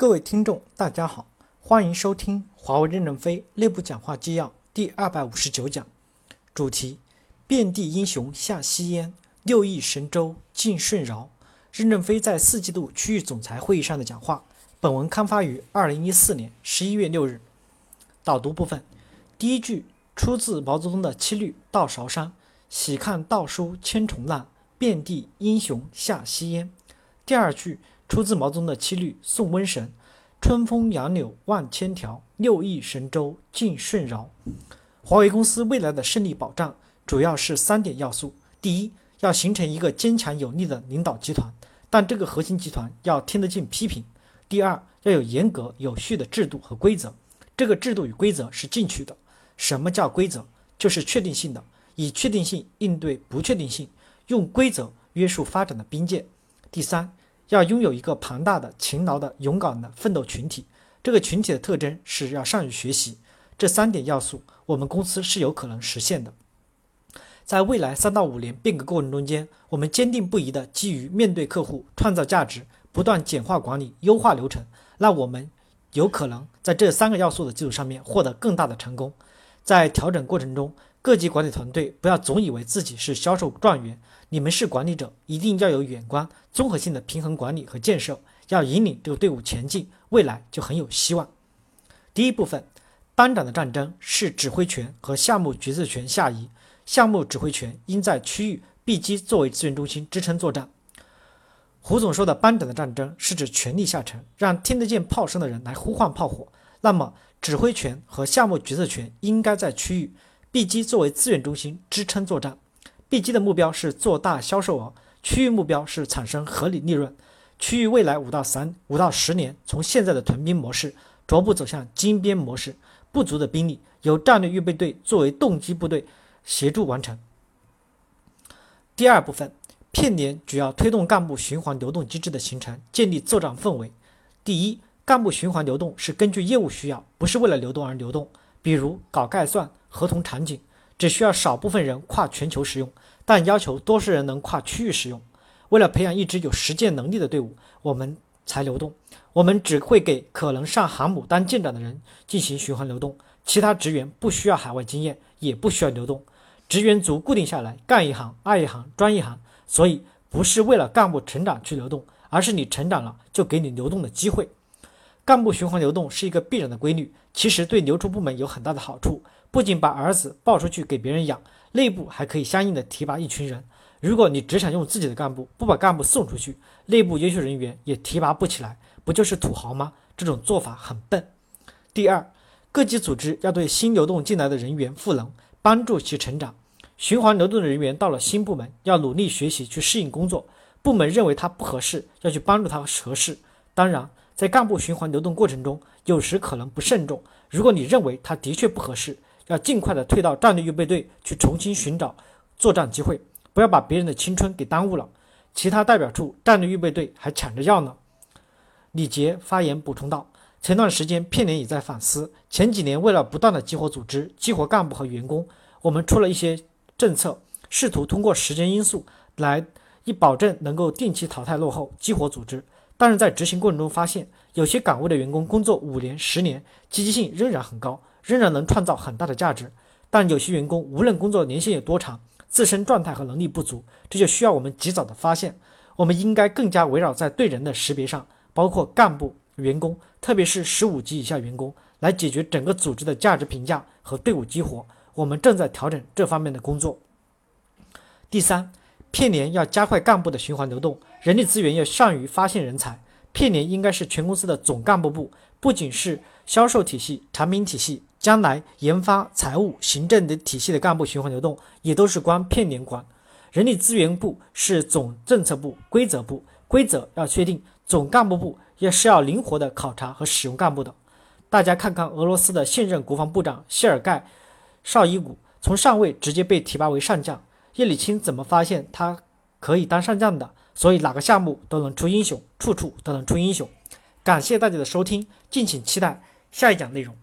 各位听众，大家好，欢迎收听华为任正非内部讲话纪要第二百五十九讲，主题：遍地英雄下西烟，六亿神州尽舜尧。任正非在四季度区域总裁会议上的讲话。本文刊发于二零一四年十一月六日。导读部分，第一句出自毛泽东的七律《到韶山》，喜看稻书千重浪，遍地英雄下西烟。第二句。出自毛泽东的七律《送瘟神》：“春风杨柳万千条，六亿神州尽舜尧。”华为公司未来的胜利保障主要是三点要素：第一，要形成一个坚强有力的领导集团，但这个核心集团要听得进批评；第二，要有严格有序的制度和规则，这个制度与规则是进取的。什么叫规则？就是确定性的，以确定性应对不确定性，用规则约束发展的边界。第三。要拥有一个庞大的、勤劳的、勇敢的奋斗群体，这个群体的特征是要善于学习。这三点要素，我们公司是有可能实现的。在未来三到五年变革过程中间，我们坚定不移地基于面对客户、创造价值，不断简化管理、优化流程，那我们有可能在这三个要素的基础上面获得更大的成功。在调整过程中，各级管理团队不要总以为自己是销售状元。你们是管理者，一定要有远观、综合性的平衡管理和建设，要引领这个队伍前进，未来就很有希望。第一部分，班长的战争是指挥权和项目决策权下移，项目指挥权应在区域 B 机作为资源中心支撑作战。胡总说的班长的战争是指权力下沉，让听得见炮声的人来呼唤炮火。那么，指挥权和项目决策权应该在区域 B 机作为资源中心支撑作战。B 机的目标是做大销售额，区域目标是产生合理利润。区域未来五到三五到十年，从现在的屯兵模式逐步走向精编模式。不足的兵力由战略预备队作为动机部队协助完成。第二部分，片联主要推动干部循环流动机制的形成，建立作战氛围。第一，干部循环流动是根据业务需要，不是为了流动而流动。比如搞概算、合同场景。只需要少部分人跨全球使用，但要求多数人能跨区域使用。为了培养一支有实践能力的队伍，我们才流动。我们只会给可能上航母当舰长的人进行循环流动，其他职员不需要海外经验，也不需要流动。职员组固定下来，干一行爱一行专一行。所以不是为了干部成长去流动，而是你成长了就给你流动的机会。干部循环流动是一个必然的规律，其实对流出部门有很大的好处。不仅把儿子抱出去给别人养，内部还可以相应的提拔一群人。如果你只想用自己的干部，不把干部送出去，内部优秀人员也提拔不起来，不就是土豪吗？这种做法很笨。第二，各级组织要对新流动进来的人员赋能，帮助其成长。循环流动的人员到了新部门，要努力学习去适应工作。部门认为他不合适，要去帮助他合适。当然，在干部循环流动过程中，有时可能不慎重。如果你认为他的确不合适，要尽快的退到战略预备队去重新寻找作战机会，不要把别人的青春给耽误了。其他代表处战略预备队还抢着要呢。李杰发言补充道：“前段时间片联也在反思，前几年为了不断的激活组织、激活干部和员工，我们出了一些政策，试图通过时间因素来以保证能够定期淘汰落后、激活组织。但是在执行过程中发现，有些岗位的员工工作五年、十年，积极性仍然很高。”仍然能创造很大的价值，但有些员工无论工作年限有多长，自身状态和能力不足，这就需要我们及早的发现。我们应该更加围绕在对人的识别上，包括干部、员工，特别是十五级以下员工，来解决整个组织的价值评价和队伍激活。我们正在调整这方面的工作。第三，片联要加快干部的循环流动，人力资源要善于发现人才。片联应该是全公司的总干部部，不仅是销售体系、产品体系。将来研发、财务、行政等体系的干部循环流动也都是关片联管。人力资源部是总政策部、规则部，规则要确定；总干部部也是要灵活的考察和使用干部的。大家看看俄罗斯的现任国防部长谢尔盖·绍伊古，从上尉直接被提拔为上将。叶利钦怎么发现他可以当上将的？所以哪个项目都能出英雄，处处都能出英雄。感谢大家的收听，敬请期待下一讲内容。